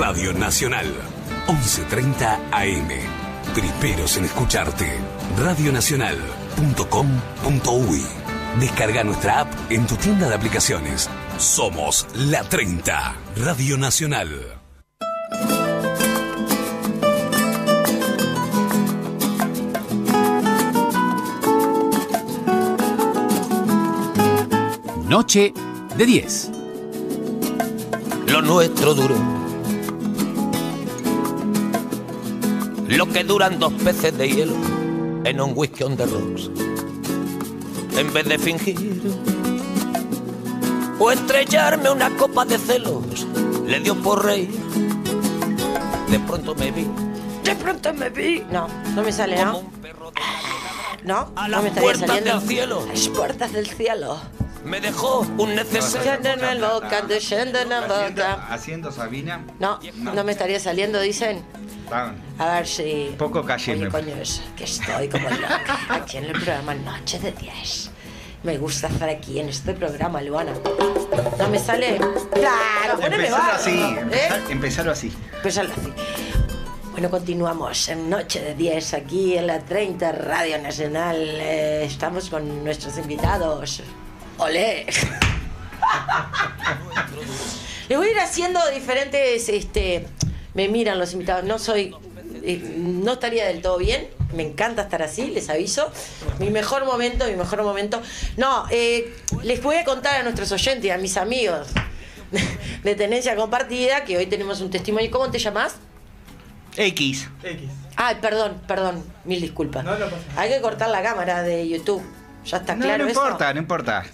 Radio Nacional, 11.30 AM. Primeros en escucharte. Radionacional.com.uy. Descarga nuestra app en tu tienda de aplicaciones. Somos La 30, Radio Nacional. Noche de 10. Lo nuestro duro. Lo que duran dos peces de hielo en un whisky on the rocks. En vez de fingir o estrellarme una copa de celos, le dio por reír. De pronto me vi. De pronto me vi. No, no me sale, como ¿no? un perro No, a no las me estaría puertas saliendo. del cielo. A las puertas del cielo. Me dejó un necesario. Haciendo, haciendo Sabina. No, no me estaría saliendo, dicen. A ver si. Poco calle Oye, me- coño, es que estoy como loca aquí en el programa Noche de 10. Me gusta estar aquí en este programa, Luana. ¿No me sale? Claro, poneme Empezalo así, ¿eh? empezalo así. Empezalo así. Bueno, continuamos en Noche de 10 aquí en la 30 Radio Nacional. Eh, estamos con nuestros invitados. ¡Olé! Le voy a ir haciendo diferentes, este, me miran los invitados, no soy, eh, no estaría del todo bien, me encanta estar así, les aviso. Mi mejor momento, mi mejor momento. No, eh, les voy a contar a nuestros oyentes, y a mis amigos de Tenencia Compartida, que hoy tenemos un testimonio. ¿Cómo te llamas? X. Ay, perdón, perdón, mil disculpas. Hay que cortar la cámara de YouTube. Ya está No, claro no eso. importa, no importa.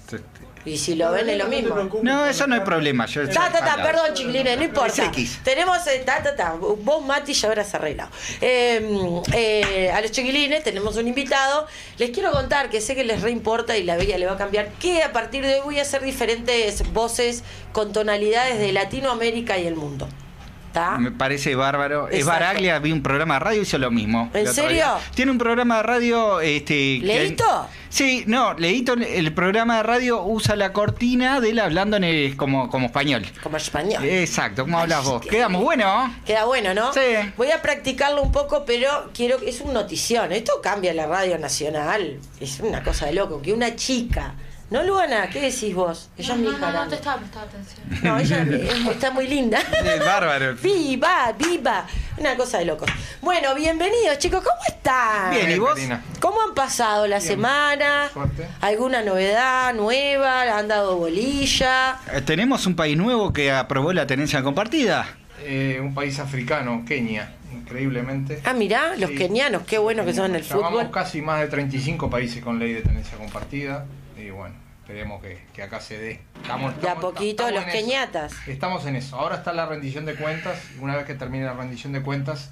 Y si lo ven es lo mismo. No, eso no hay problema. Yo, Ta, ta, ta, perdón, chiquilines, no importa. Es. Tenemos, eh, ta, ta, ta, vos, Mati, ya habrás arreglado. Eh, eh, a los chiquilines tenemos un invitado. Les quiero contar que sé que les reimporta y la bella le va a cambiar, que a partir de hoy voy a hacer diferentes voces con tonalidades de Latinoamérica y el mundo. Me parece bárbaro. Es. Baraglia, vi un programa de radio, hizo lo mismo. ¿En serio? Tiene un programa de radio. Este, que- ¿Leíto? Sí, no, Leito, el programa de radio usa la cortina de él hablando en el- como, como español. Como español. Exacto, como Ay, hablas vos. qué Quedamos bueno. Queda bueno, ¿no? Sí. Voy a practicarlo un poco, pero quiero es un notición. Esto cambia la radio nacional. Es una cosa de loco. Que una chica. ¿No, Luana? ¿Qué decís vos? Ella es mi no, hija no, no grande. te estaba prestando atención. No, ella es- está muy linda. Es bárbaro. Viva, viva. Una cosa de locos. Bueno, bienvenidos, chicos. ¿Cómo están? Bien, ¿y vos? ¿Cómo han pasado la semana? Suerte. ¿Alguna novedad nueva? ¿Han dado bolilla? Eh, Tenemos un país nuevo que aprobó la tenencia compartida. Eh, un país africano, Kenia, increíblemente. Ah, mirá, los Sí. kenianos, qué bueno que son en el Llamamos fútbol. casi más de 35 países con ley de tenencia compartida. Y bueno, esperemos que, que acá se dé. Estamos, De a estamos- poquito estamos los eso. keniatas. Estamos en eso. Ahora está la rendición de cuentas. Una vez que termine la rendición de cuentas,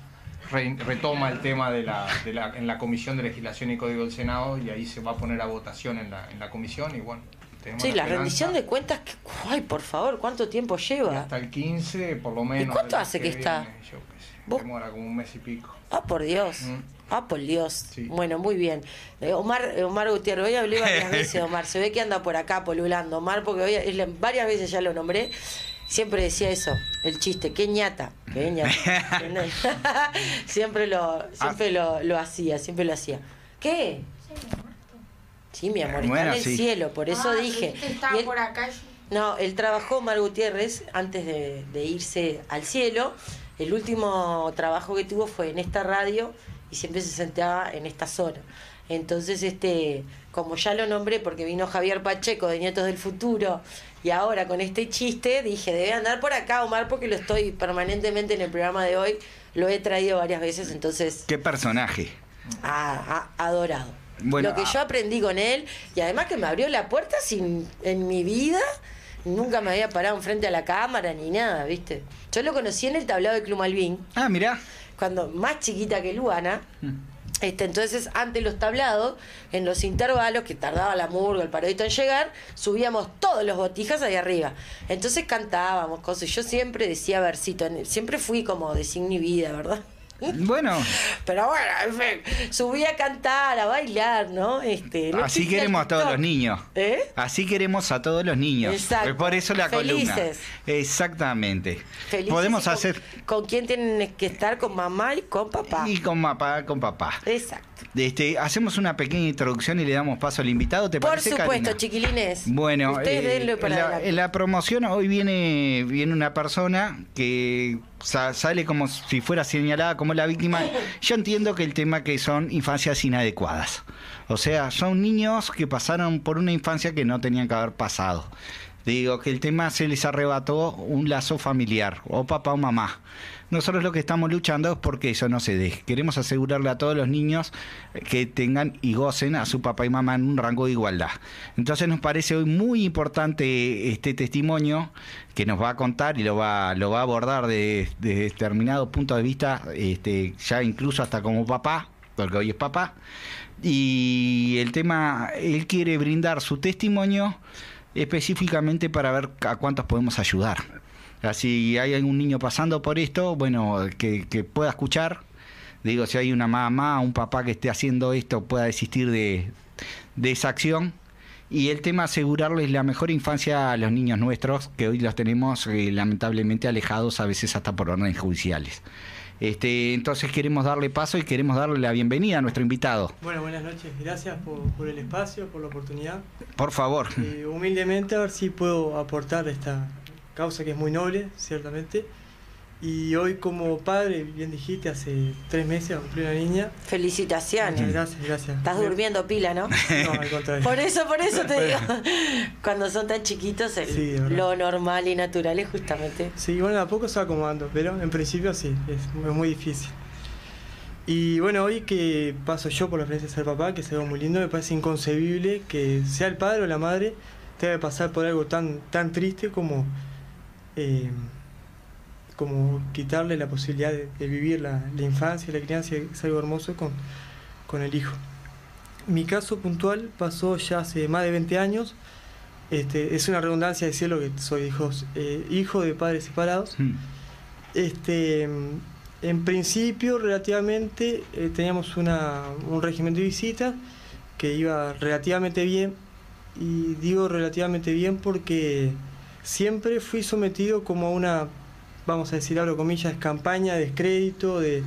re- retoma el tema de la, de la- en la Comisión de Legislación y Código del Senado y ahí se va a poner a votación en la, en la comisión. Y bueno, tenemos Sí, la rendición de cuentas, que- ay, por favor, ¿cuánto tiempo Y lleva? Hasta el 15, por lo menos. cuánto del hace que está? Yo qué sé. ¿Vos? Demora como un mes y pico. Ah, por Dios. Mm. Ah, por Dios. Sí. Bueno, muy bien. Eh, Omar, eh, Omar Gutiérrez, hoy hablé varias veces, Omar. Se ve que anda por acá polulando. Omar, porque hoy, varias veces ya lo nombré. Siempre decía eso, el chiste, qué ñata, qué ñata. siempre lo, siempre lo, lo hacía, siempre lo hacía. ¿Qué? Sí, mi amor, está en el sí. cielo, por eso Ah, dije. estaba Y él- por acá. no, él trabajó, Mar Gutiérrez, antes de, de irse al cielo. El último trabajo que tuvo fue en esta radio y siempre se sentaba en esta zona. Entonces, este, como ya lo nombré porque vino Javier Pacheco de Nietos del Futuro y ahora con este chiste dije, debe andar por acá Omar porque lo estoy permanentemente en el programa de hoy, lo he traído varias veces, entonces Qué personaje. ha, ha adorado. Bueno, lo que ah. yo aprendí con él y además que me abrió la puerta sin en mi vida nunca me había parado enfrente a la cámara ni nada, ¿viste? Yo lo conocí en el tablado de Club Malvin, Ah, mirá. cuando más chiquita que Luana. Este, entonces, ante los tablados, en los intervalos, que tardaba la murga, el parodito en llegar, subíamos todos los botijas ahí arriba. Entonces cantábamos cosas. Yo siempre decía versito, siempre fui como desinhibida, ¿verdad? Bueno, Pero bueno, en fin, subí a cantar, a bailar, ¿no? Este, no así queremos a todos los niños. ¿Eh? Así queremos a todos los niños. Exacto. Por eso la columna. Felices. Exactamente. Felices Podemos con- hacer ¿Con quién tienen que estar? Con mamá y con papá. y con papá, con papá. Exacto. Este, hacemos una pequeña introducción y le damos paso al invitado, ¿te Por parece, supuesto, Karina? chiquilines. Bueno, Ustedes eh, denle para la, adelante. en la promoción hoy viene, viene una persona que sale como si fuera señalada como la víctima. Yo entiendo que el tema que son infancias inadecuadas. O sea, son niños que pasaron por una infancia que no tenían que haber pasado. Digo que el tema se les arrebató un lazo familiar, o papá o mamá. Nosotros lo que estamos luchando es porque eso no se deje. Queremos asegurarle a todos los niños que tengan y gocen a su papá y mamá en un rango de igualdad. Entonces nos parece hoy muy importante este testimonio que nos va a contar y lo va, lo va a abordar de, de determinado punto de vista, este, ya incluso hasta como papá, porque hoy es papá. Y el tema, él quiere brindar su testimonio específicamente para ver a cuántos podemos ayudar. Así hay algún niño pasando por esto, bueno, que, que pueda escuchar. Digo, si hay una mamá, un papá que esté haciendo esto, pueda desistir de, de esa acción. Y el tema asegurarles la mejor infancia a los niños nuestros, que hoy los tenemos eh, lamentablemente alejados a veces hasta por órdenes judiciales. Este, entonces queremos darle paso y queremos darle la bienvenida a nuestro invitado. Bueno, buenas noches. Gracias por, por el espacio, por la oportunidad. Por favor. Eh, humildemente a ver si puedo aportar a esta causa que es muy noble, ciertamente. Y hoy como padre, bien dijiste, hace tres meses cumplí una niña. Felicitaciones. gracias, gracias. Estás durmiendo pila, ¿no? No, al contrario. Por eso, por eso te digo. Cuando son tan chiquitos, el- Sí, lo normal y natural es justamente. Sí, bueno, a poco se va acomodando, pero en principio sí, es, es muy difícil. Y bueno, hoy que paso yo por la experiencia de ser papá, que es algo muy lindo, me parece inconcebible que sea el padre o la madre tenga que pasar por algo tan, tan triste como, eh, como quitarle la posibilidad de, de vivir la, la infancia, la crianza, es algo hermoso con, con el hijo. Mi caso puntual pasó ya hace más de 20 años. Este, es una redundancia decirlo que soy hijos, eh, hijo de padres separados. Mm. Este, en principio, relativamente, eh, teníamos una, un régimen de visita que iba relativamente bien. Y digo relativamente bien porque siempre fui sometido como a una, vamos a decir, abro comillas, campaña de descrédito, de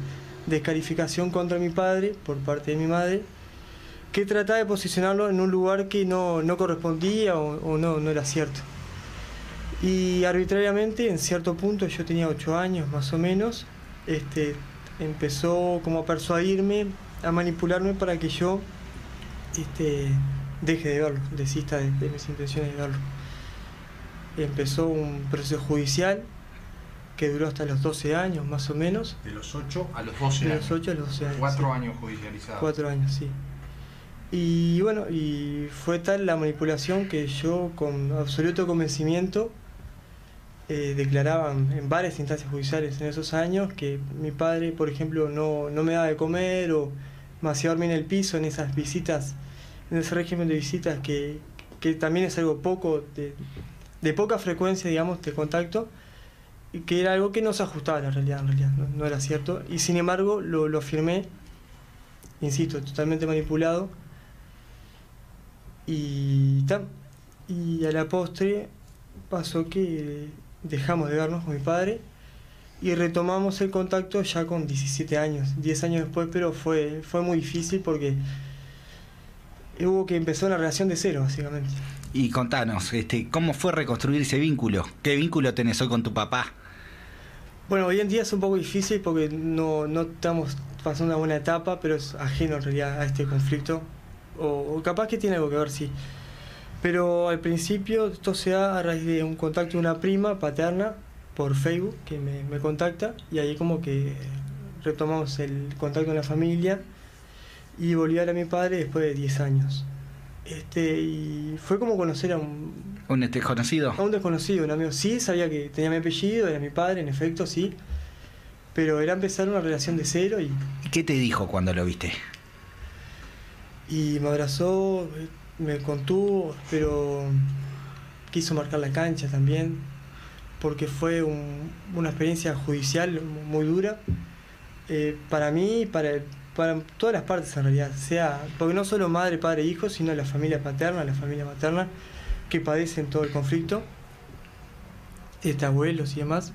descalificación contra mi padre por parte de mi madre, que trataba de posicionarlo en un lugar que no, no correspondía o, no, no era cierto. Y arbitrariamente, en cierto punto, yo tenía ocho años más o menos, este, empezó como a persuadirme, a manipularme para que yo este, deje de verlo, desista de, de mis intenciones de verlo. Empezó un proceso judicial que duró hasta los 12 años más o menos, De los 8 a los 12 de años. los 8 a los 12 años. Cuatro sí. años judicializados. Cuatro años, sí. Y bueno, y fue tal la manipulación que yo con absoluto convencimiento eh, declaraba en varias instancias judiciales en esos años que mi padre, por ejemplo, no, no me daba de comer o me hacía dormir en el piso en esas visitas, en ese régimen de visitas que, que también es algo poco, de, de poca frecuencia, digamos, de contacto, que era algo que no se ajustaba a la realidad, en realidad, no, era cierto. Y sin embargo, lo, lo afirmé insisto, totalmente manipulado. Y, ta, y a la postre pasó que dejamos de vernos con mi padre y retomamos el contacto ya con 17 años, 10 años después, pero fue, fue muy difícil porque hubo que empezar una relación de cero, básicamente. Y contanos, este, ¿cómo fue reconstruir ese vínculo? ¿Qué vínculo tenés hoy con tu papá? Bueno, hoy en día es un poco difícil porque no, no estamos pasando una buena etapa, pero es ajeno en realidad a este conflicto. O, capaz que tiene algo que ver, sí. Pero al principio esto se da a raíz de un contacto de una prima paterna por Facebook que me, me contacta y ahí como que retomamos el contacto con la familia y volví a ver a mi padre después de 10 años. Este, y fue como conocer a un, ¿Un desconocido? a un desconocido, un amigo. Sí, sabía que tenía mi apellido, era mi padre, en efecto, sí. Pero era empezar una relación de cero y, ¿Qué te dijo cuando lo viste? y me abrazó, me contuvo, pero quiso marcar la cancha también, porque fue un- una experiencia judicial muy dura, Eh, para mí, para, para todas las partes en realidad, sea, porque no solo madre, padre, hijo, sino la familia paterna, la familia materna, que padecen todo el conflicto, este, abuelos y demás.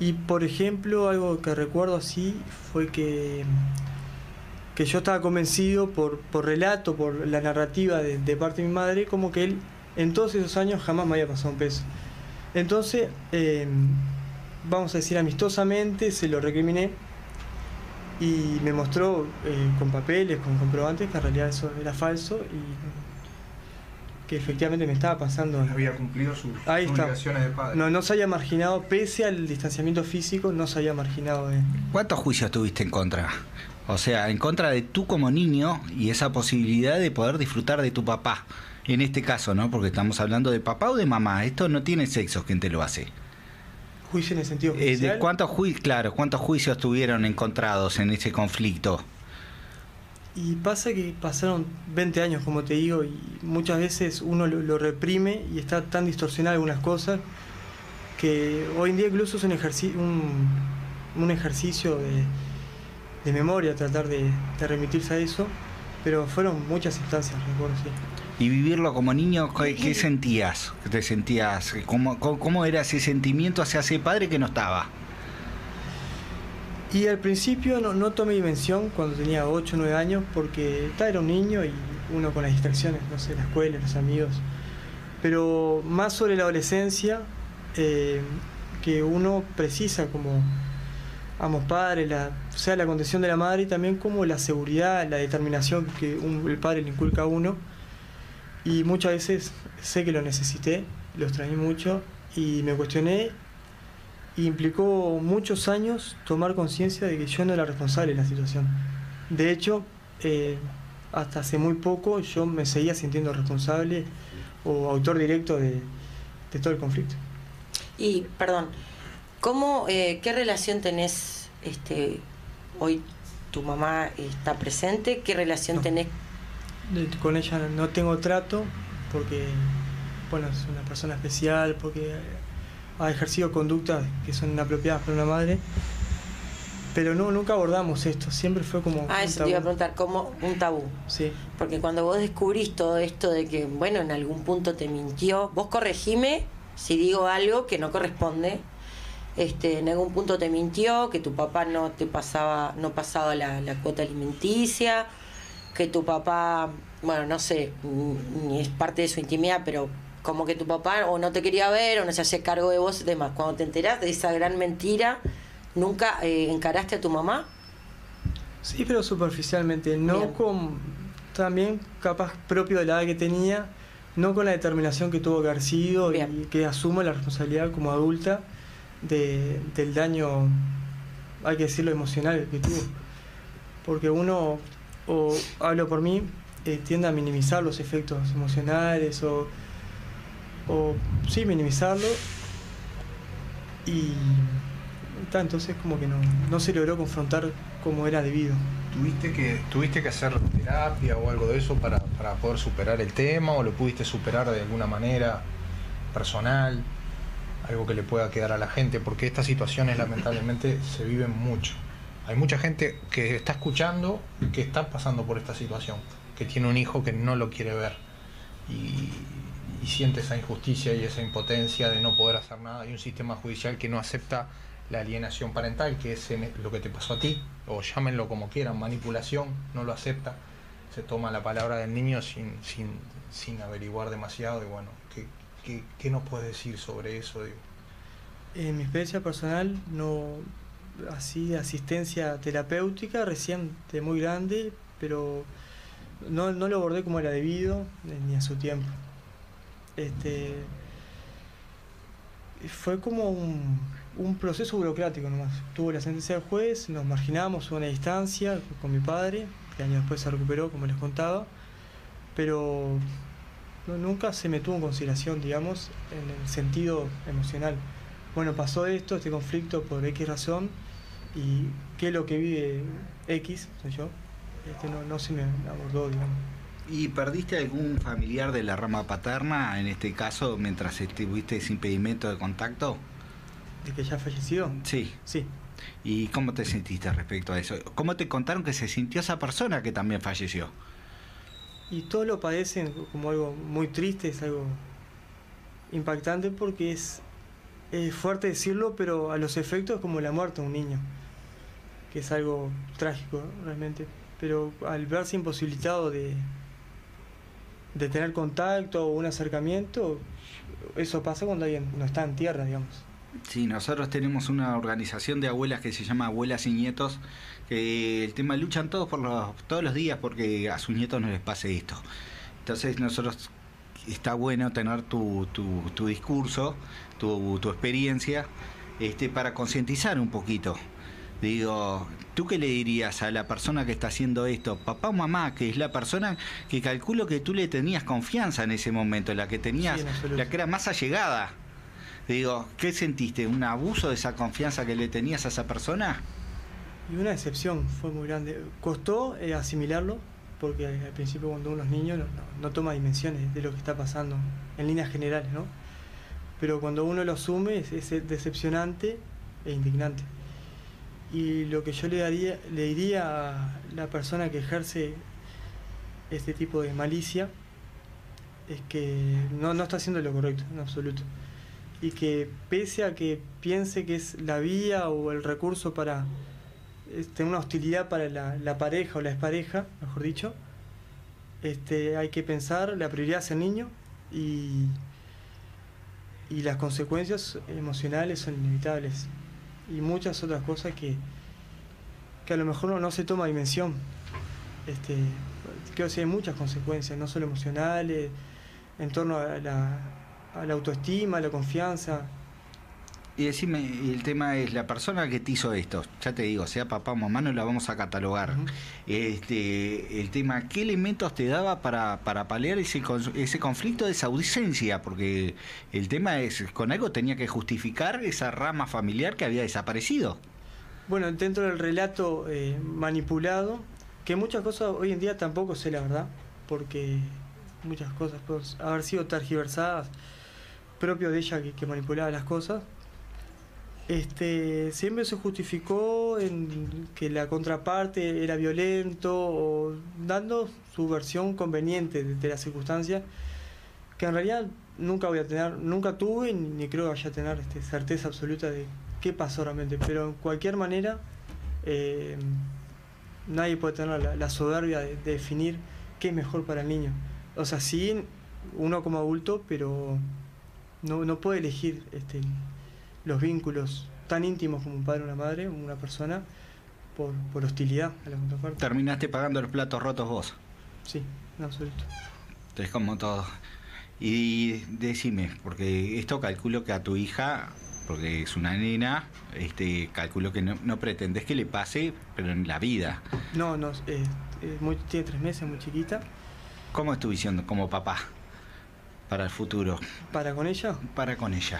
Y por ejemplo, algo que recuerdo así fue que, que yo estaba convencido por, por relato, por la narrativa de, parte de mi madre, como que él en todos esos años jamás me había pasado un peso. Entonces, eh, vamos a decir amistosamente, se lo recriminé y me mostró eh, con papeles, con comprobantes, que en realidad eso era falso y que efectivamente me estaba pasando. Había cumplido sus, Ahí sus obligaciones de padre. No, no se había marginado, pese al distanciamiento físico, no se había marginado de... ¿Cuántos juicios tuviste en contra? O sea, en contra de tú como niño y esa posibilidad de poder disfrutar de tu papá. En este caso, ¿no? Porque estamos hablando de papá o de mamá. Esto no tiene sexo quien te lo hace. Juicio en el sentido Eh, judicial. ¿de cuántos juicios, claro, cuántos juicios tuvieron encontrados en ese conflicto? Y pasa que pasaron 20 años, como te digo, y muchas veces uno lo, lo reprime y está tan distorsionado algunas cosas que hoy en día incluso es un, ejerci- un, un ejercicio de, de memoria tratar de, de remitirse a eso, pero fueron muchas instancias, recuerdo, sí. Y vivirlo como niño, ¿qué, qué sentías? ¿Qué ¿Te sentías? ¿Cómo, cómo, cómo era ese sentimiento hacia ese padre que no estaba? Y al principio no, no tomé dimensión cuando tenía 8 o 9 años porque era un niño y uno con las distracciones, no sé, la escuela, los amigos. Pero más sobre la adolescencia, eh, que uno precisa como ambos padres, la, o sea, la condición de la madre y también como la seguridad, la determinación que un- el padre le inculca a uno. Y muchas veces sé que lo necesité, lo extrañé mucho y me cuestioné y implicó muchos años tomar conciencia de que yo no era responsable de la situación. De hecho, eh, hasta hace muy poco yo me seguía sintiendo responsable o autor directo de, de todo el conflicto. Y, perdón, ¿cómo, eh, ¿qué relación tenés este, hoy? ¿Tu mamá está presente? ¿Qué relación No. tenés? Con ella no tengo trato porque bueno, es una persona especial, porque ha ejercido conductas que son inapropiadas para una madre. Pero no, nunca abordamos esto, siempre fue como... Ah, un eso te iba a preguntar, ¿cómo un tabú? Sí. Porque cuando vos descubrís todo esto de que, bueno, en algún punto te mintió, vos corregime si digo algo que no corresponde. Este, en algún punto te mintió, que tu papá no te pasaba, no pasaba la, la cuota alimenticia, que tu papá, bueno, no sé, ni es parte de su intimidad, pero como que tu papá o no te quería ver o no se hacía cargo de vos y demás. Cuando te enterás de esa gran mentira, ¿nunca eh, encaraste a tu mamá? Sí, pero superficialmente, no Bien. con también capaz propio de la edad que tenía, no con la determinación que tuvo que haber sido y que asumo la responsabilidad como adulta de, del daño, hay que decirlo, emocional que tuvo. Porque uno, o hablo por mí, eh, tiende a minimizar los efectos emocionales o, o sí, minimizarlo y ta, entonces como que no, no se logró confrontar como era debido. ¿Tuviste que, ¿Tuviste que hacer terapia o algo de eso para, para poder superar el tema o lo pudiste superar de alguna manera personal? Algo que le pueda quedar a la gente, porque estas situaciones lamentablemente se viven mucho. Hay mucha gente que está escuchando que está pasando por esta situación, que tiene un hijo que no lo quiere ver y siente esa injusticia y esa impotencia de no poder hacer nada. Hay un sistema judicial que no acepta la alienación parental, que es en- lo que te pasó a ti, o llámenlo como quieran, manipulación, no lo acepta. Se toma la palabra del niño sin, sin, sin averiguar demasiado y bueno, ¿qué, qué, qué nos puedes decir sobre eso? Digo? En mi experiencia personal, no así asistencia terapéutica, recién de muy grande, pero no, no lo abordé como era debido, eh, ni a su tiempo. Este, fue como un, proceso burocrático nomás. Tuvo la sentencia del juez, nos marginamos, hubo una distancia con mi padre, que años después se recuperó, como les contaba, pero nunca se me tuvo en consideración, digamos, en el sentido emocional. Bueno, pasó esto, este conflicto por X razón, y qué es lo que vive X, soy yo, este, no, no se me abordó, digamos. ¿Y perdiste algún familiar de la rama paterna, en este caso, mientras estuviste ese impedimento de contacto? de que ya falleció. Sí. Sí. ¿Y cómo te sentiste respecto a eso? ¿Cómo te contaron que se sintió esa persona que también falleció? Y todos lo padecen como algo muy triste, es algo impactante porque es, es fuerte decirlo, pero a los efectos es como la muerte de un niño, que es algo trágico realmente. Pero al verse imposibilitado de, de tener contacto o un acercamiento, eso pasa cuando alguien no está en tierra, digamos. Sí, nosotros tenemos una organización de abuelas que se llama Abuelas y Nietos, que el tema luchan todos por los, todos los días porque a sus nietos no les pase esto. Entonces nosotros está bueno tener tu, tu, tu discurso, tu, tu experiencia, este, para concientizar un poquito. Digo, ¿tú qué le dirías a la persona que está haciendo esto? Papá o mamá, que es la persona que calculo que tú le tenías confianza en ese momento, la que tenías, Sí, la que era más allegada. Digo, ¿qué sentiste? ¿Un abuso de esa confianza que le tenías a esa persona? Y una decepción fue muy grande. Costó eh, asimilarlo, porque al principio cuando uno es niño no, no- no toma dimensiones de lo que está pasando en líneas generales, ¿no? Pero cuando uno lo asume es, es decepcionante e indignante. Y lo que yo le, daría, le diría a la persona que ejerce este tipo de malicia es que no, no está haciendo lo correcto, en absoluto. Y que pese a que piense que es la vía o el recurso para este, una hostilidad para la, la pareja o la expareja, mejor dicho, este, hay que pensar, la prioridad es el niño y, y las consecuencias emocionales son inevitables. Y muchas otras cosas que, que a lo mejor no, se toma dimensión. Este, creo que hay muchas consecuencias, no solo emocionales, en torno a la, a la autoestima, a la confianza. Y decime, el tema es la persona que te hizo esto, ya te digo, sea papá o mamá, no la vamos a catalogar. Este, el tema, ¿qué elementos te daba para, para paliar ese, ese conflicto de esa ausencia? Porque el tema es, con algo tenía que justificar esa rama familiar que había desaparecido. Bueno, dentro del relato eh, manipulado, que muchas cosas hoy en día tampoco sé la verdad, porque muchas cosas pueden haber sido tergiversadas, propio de ella que, que manipulaba las cosas. Este, siempre se justificó en que la contraparte era violento o dando su versión conveniente de, de la circunstancia, que en realidad nunca voy a tener, nunca tuve ni, creo que vaya a tener este, certeza absoluta de qué pasó realmente, pero en cualquier manera eh, nadie puede tener la, soberbia de, de definir qué es mejor para el niño. O sea, sí, uno como adulto, pero no, no puede elegir este, los vínculos tan íntimos como un padre, una madre, una persona, por, por hostilidad a la contraparte. Terminaste pagando los platos rotos vos. Sí, en absoluto. Es como todo. Y decime, porque esto calculo que a tu hija, porque es una nena, este, calculo que no, no pretendes que le pase, pero en la vida. No, no, eh, muy- tiene tres meses, muy chiquita. ¿Cómo es tu visión como papá para el futuro, Para con ella, para con ella?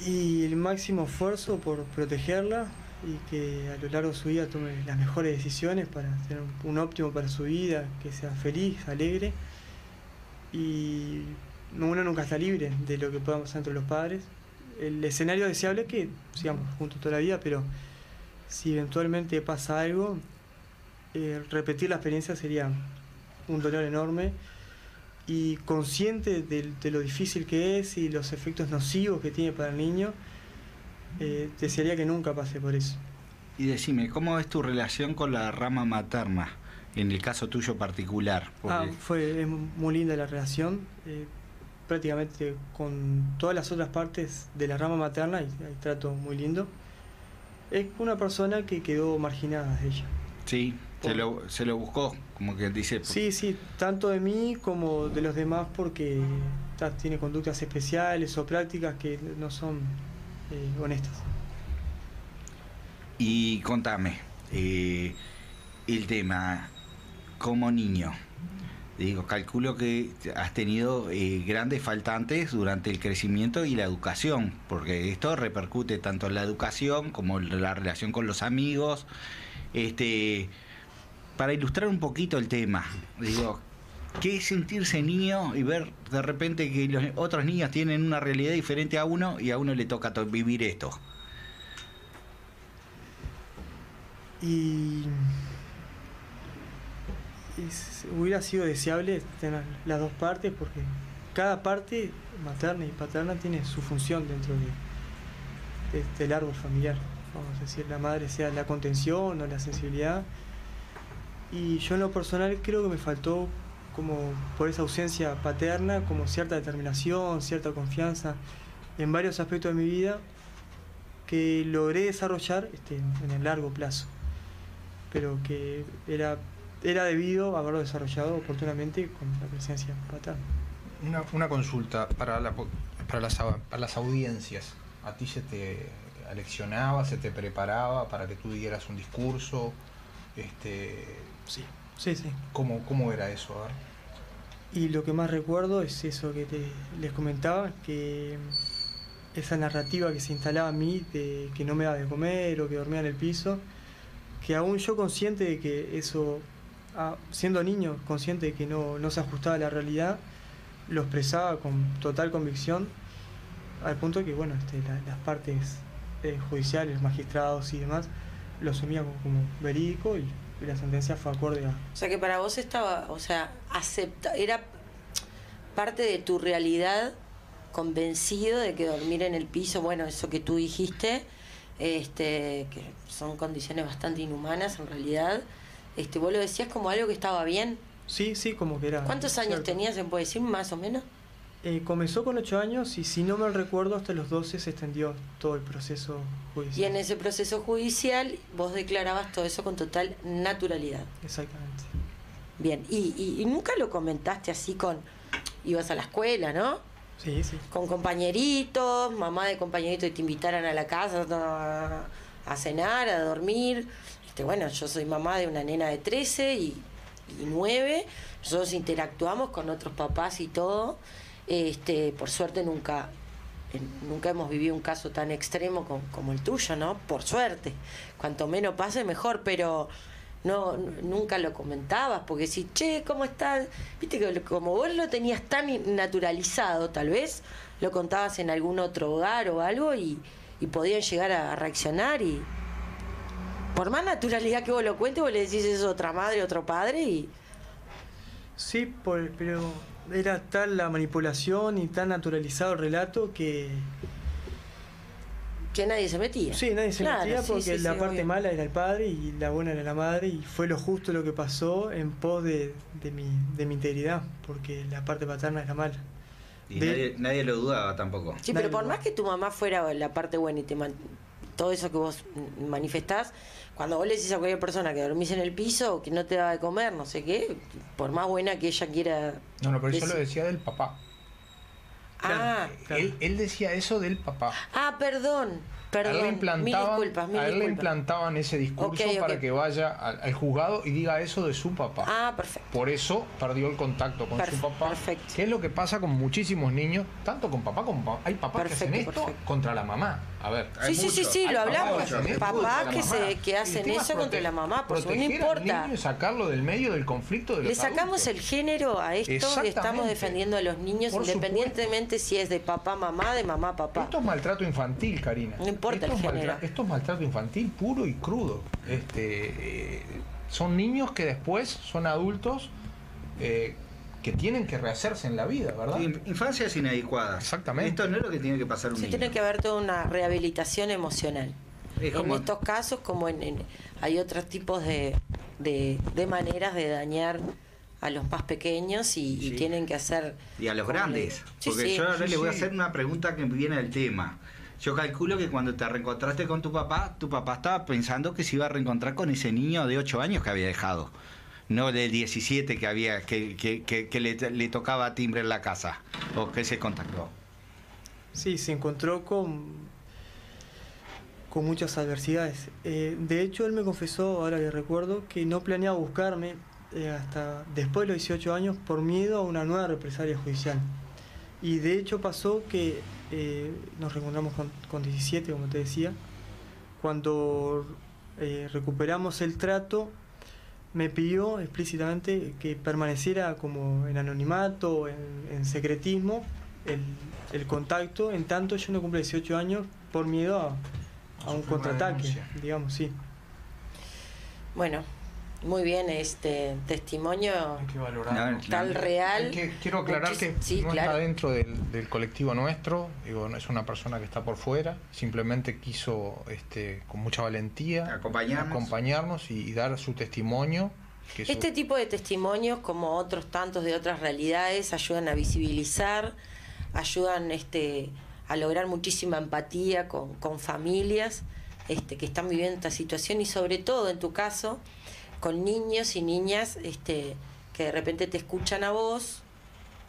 Y el máximo esfuerzo por protegerla y que a lo largo de su vida tome las mejores decisiones para tener un, óptimo para su vida, que sea feliz, alegre. Y uno nunca está libre de lo que pueda pasar entre los padres. El escenario deseable es que sigamos juntos toda la vida, pero si eventualmente pasa algo, eh, repetir la experiencia sería un dolor enorme y consciente de, de lo difícil que es y los efectos nocivos que tiene para el niño, eh, desearía que nunca pase por eso. Y decime, ¿cómo es tu relación con la rama materna, en el caso tuyo particular? Ah, fue es muy linda la relación, eh, prácticamente con todas las otras partes de la rama materna, y hay trato muy lindo. Es una persona que quedó marginada de ella. sí, se lo, se lo buscó, como que dice. Sí, sí, tanto de mí como de los demás porque ta, tiene conductas especiales o prácticas que no son eh, honestas. Y contame, eh, el tema, como niño, digo, calculo que has tenido eh, grandes faltantes durante el crecimiento y la educación, porque esto repercute tanto en la educación como en la relación con los amigos. Este, para ilustrar un poquito el tema, digo, qué es sentirse niño y ver de repente que los otros niños tienen una realidad diferente a uno y a uno le toca to- vivir esto. Y, hubiera sido deseable tener las dos partes porque cada parte, materna y paterna, tiene su función dentro de, de- del árbol familiar. Vamos a decir, la madre sea la contención o la sensibilidad. Y yo en lo personal creo que me faltó como por esa ausencia paterna, como cierta determinación, cierta confianza en varios aspectos de mi vida que logré desarrollar este, en el largo plazo, pero que era, era debido a haberlo desarrollado oportunamente con la presencia paterna. Una, una consulta para, la para, las, para las audiencias. ¿A ti se te aleccionaba, se te preparaba para que tú dieras un discurso? Este, Sí, sí, sí. ¿cómo, ¿Cómo era eso? A ver. Y lo que más recuerdo es eso que te- les comentaba, que esa narrativa que se instalaba en mí de que no me daba de comer o que dormía en el piso, que aún yo consciente de que eso, siendo niño, consciente de que no, no se ajustaba a la realidad, lo expresaba con total convicción, al punto que, bueno, este, la- las partes eh, judiciales, magistrados y demás, lo asumían como, como verídico y, y la sentencia fue acorde a, O sea que para vos estaba, o sea, acepta, era parte de tu realidad convencido de que dormir en el piso, bueno, eso que tú dijiste, este, que son condiciones bastante inhumanas en realidad, este, vos lo decías como algo que estaba bien. Sí, sí, como que era. ¿Cuántos años cierto. tenías, se puede decir, más o menos? Eh, comenzó con 8 años y si no me recuerdo hasta los 12 se extendió todo el proceso Y judicial. en ese proceso judicial vos declarabas todo eso con total naturalidad. Exactamente. Bien, y, y- y nunca lo comentaste así con, ibas a la escuela, ¿no? Sí, sí. Con compañeritos, mamá de compañeritos y te invitaran a la casa a, a cenar, a dormir. Este, bueno, yo soy mamá de una nena de 13 y, y 9. Nosotros interactuamos con otros papás y todo. Este, por suerte nunca, nunca hemos vivido un caso tan extremo com- como el tuyo, ¿no? Por suerte. Cuanto menos pase, mejor, pero no, nunca lo comentabas, porque si, che, ¿cómo estás? Viste que como vos lo tenías tan naturalizado, tal vez, lo contabas en algún otro hogar o algo y, y podían llegar a reaccionar y por más naturalidad que vos lo cuentes, vos le decís eso a otra madre, otro padre y Sí, por- pero era tal la manipulación y tan naturalizado el relato que que nadie se metía. sí, nadie se Claro, metía porque sí, la sí, parte mala era el padre y la buena era la madre y fue lo justo lo que pasó en pos de, de mi, de mi integridad, porque la parte paterna es la mala. Y De- nadie, nadie lo dudaba tampoco. Sí, Nadie pero por más que tu mamá fuera la parte buena y te man- todo eso que vos manifestás, cuando vos le decís a cualquier persona que dormís en el piso o que no te daba de comer, no sé qué, por más buena que ella quiera. No, no, pero yo decir- lo decía del papá. Ah, Claro. Él, él decía eso del papá. ah, perdón, a él le. Mil implantaban, disculpas, mil a él le disculpas. implantaban ese discurso para que vaya al, al juzgado y diga eso de su papá. Ah, perfecto. Por eso perdió el contacto con su papá. perfecto. Que es lo que pasa con muchísimos niños, tanto con papá como papá. Hay papás que hacen esto perfecto. contra la mamá. A ver. Sí, sí, sí, sí, lo hablamos. Papás que, se, que hacen eso contra la mamá, pues no proteger al importa. niño y sacarlo del medio del conflicto de los Le sacamos adultos. el género a esto y estamos defendiendo a los niños Por independientemente si es de papá, mamá, de mamá, papá. Esto es maltrato infantil, Karina. No importa esto el es. Esto es maltrato infantil puro y crudo. Este, eh, son niños que después son adultos eh, que tienen que rehacerse en la vida, ¿verdad? Sí, Infancias inadecuadas. Exactamente. Esto no es lo que tiene que pasar un Sí, niño. tiene que haber toda una rehabilitación emocional. Es En estos casos, como en, en- hay otros tipos de, de, de maneras de dañar a los más pequeños y, tienen que hacer... Y a los grandes. le- Sí, porque sí. yo ahora Sí, le voy a hacer una pregunta que viene del tema. Yo calculo que cuando te reencontraste con tu papá, tu papá estaba pensando que se iba a reencontrar con ese niño de 8 años que había dejado. No del 17 que había que, que, le tocaba timbre en la casa. O que se contactó. Sí, se encontró con, con muchas adversidades. Eh, de hecho, él me confesó, ahora que recuerdo, que no planeaba buscarme eh, hasta después de los 18 años por miedo a una nueva represalia judicial. Y de hecho pasó que eh, nos reencontramos con, con 17, como te decía. Cuando eh, recuperamos el trato, me pidió explícitamente que permaneciera como en anonimato, en, en secretismo, el, el contacto, en tanto yo no cumple 18 años por miedo a, a un contraataque, digamos, sí. Bueno, muy bien este testimonio Hay que tal real. Hay que- quiero aclarar Muchis- que sí, no claro. está dentro del, del colectivo nuestro, digo, no es una persona que está por fuera, simplemente quiso este, con mucha valentía Acompañarnos. acompañarnos y, y dar su testimonio. Que Este tipo de testimonios, como otros tantos de otras realidades, ayudan a visibilizar, ayudan este, a lograr muchísima empatía con, con familias este, que están viviendo esta situación y sobre todo en tu caso, con niños y niñas este, que de repente te escuchan a vos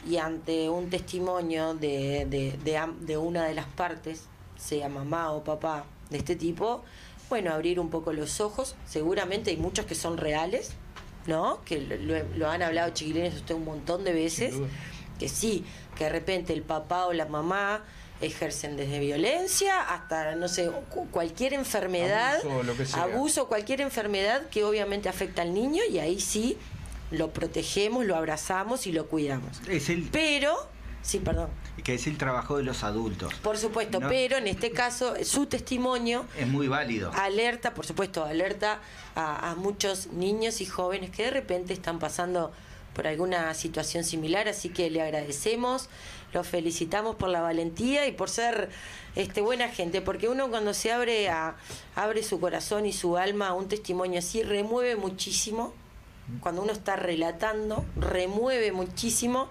y ante un testimonio de, de, de de una de las partes, sea mamá o papá de este tipo, bueno, abrir un poco los ojos. Seguramente hay muchos que son reales, ¿no? Que lo, lo- han hablado chiquilines usted un montón de veces. Que sí, que de repente el papá o la mamá ejercen desde violencia hasta, no sé, cu- cualquier enfermedad, Abuso, lo que sea. abuso, cualquier enfermedad que obviamente afecta al niño y ahí sí lo protegemos, lo abrazamos y lo cuidamos. Es el, Pero, sí, perdón, que es el trabajo de los adultos. por supuesto, No. pero en este caso su testimonio Es muy válido. alerta, por supuesto, alerta a, a muchos niños y jóvenes que de repente están pasando por alguna situación similar, así que le agradecemos, los felicitamos por la valentía y por ser este buena gente, porque uno cuando se abre a abre su corazón y su alma a un testimonio así remueve muchísimo. Cuando uno está relatando, remueve muchísimo.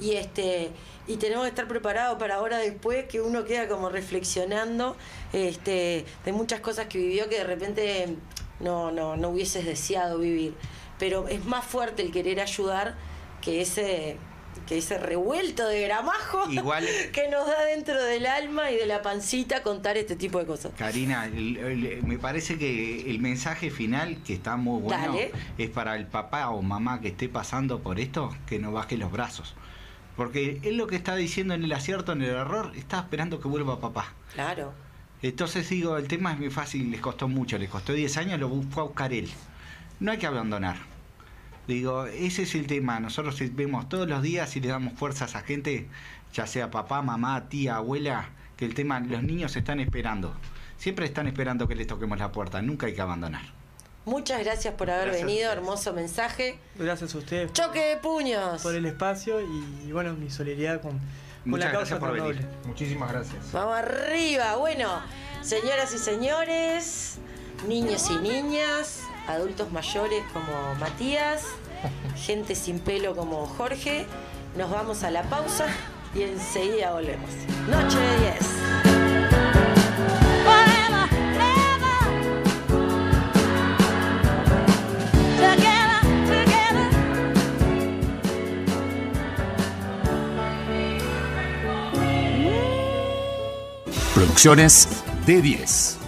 Y este y tenemos que estar preparados para ahora después que uno queda como reflexionando este de muchas cosas que vivió que de repente no no no hubieses deseado vivir. Pero es más fuerte el querer ayudar que ese que ese revuelto de gramajo Igual- que nos da dentro del alma y de la pancita contar este tipo de cosas Karina, el- el- me parece que el mensaje final, que está muy bueno, Dale. es para el papá o mamá que esté pasando por esto, que no baje los brazos. Porque él lo que está diciendo en el acierto, en el error, está esperando que vuelva papá. claro Entonces digo, el tema es muy fácil, les costó mucho, les costó 10 años, lo fue a buscar él. No hay que abandonar. Digo, ese es el tema. Nosotros vemos todos los días y le damos fuerza a esa gente, ya sea papá, mamá, tía, abuela, que el tema, los niños están esperando. Siempre están esperando que les toquemos la puerta, nunca hay que abandonar. muchas gracias por haber Gracias venido hermoso mensaje Gracias a ustedes choque de puños por el espacio y, bueno, mi solidaridad con, con Muchas la causa gracias por venir. noble. Muchísimas gracias. Vamos arriba. Bueno, señoras y señores, niños y niñas, adultos mayores como Matías, gente sin pelo como Jorge, nos vamos a la pausa y enseguida volvemos. Noche de 10. Forever, ever. Together, together. Producciones D10.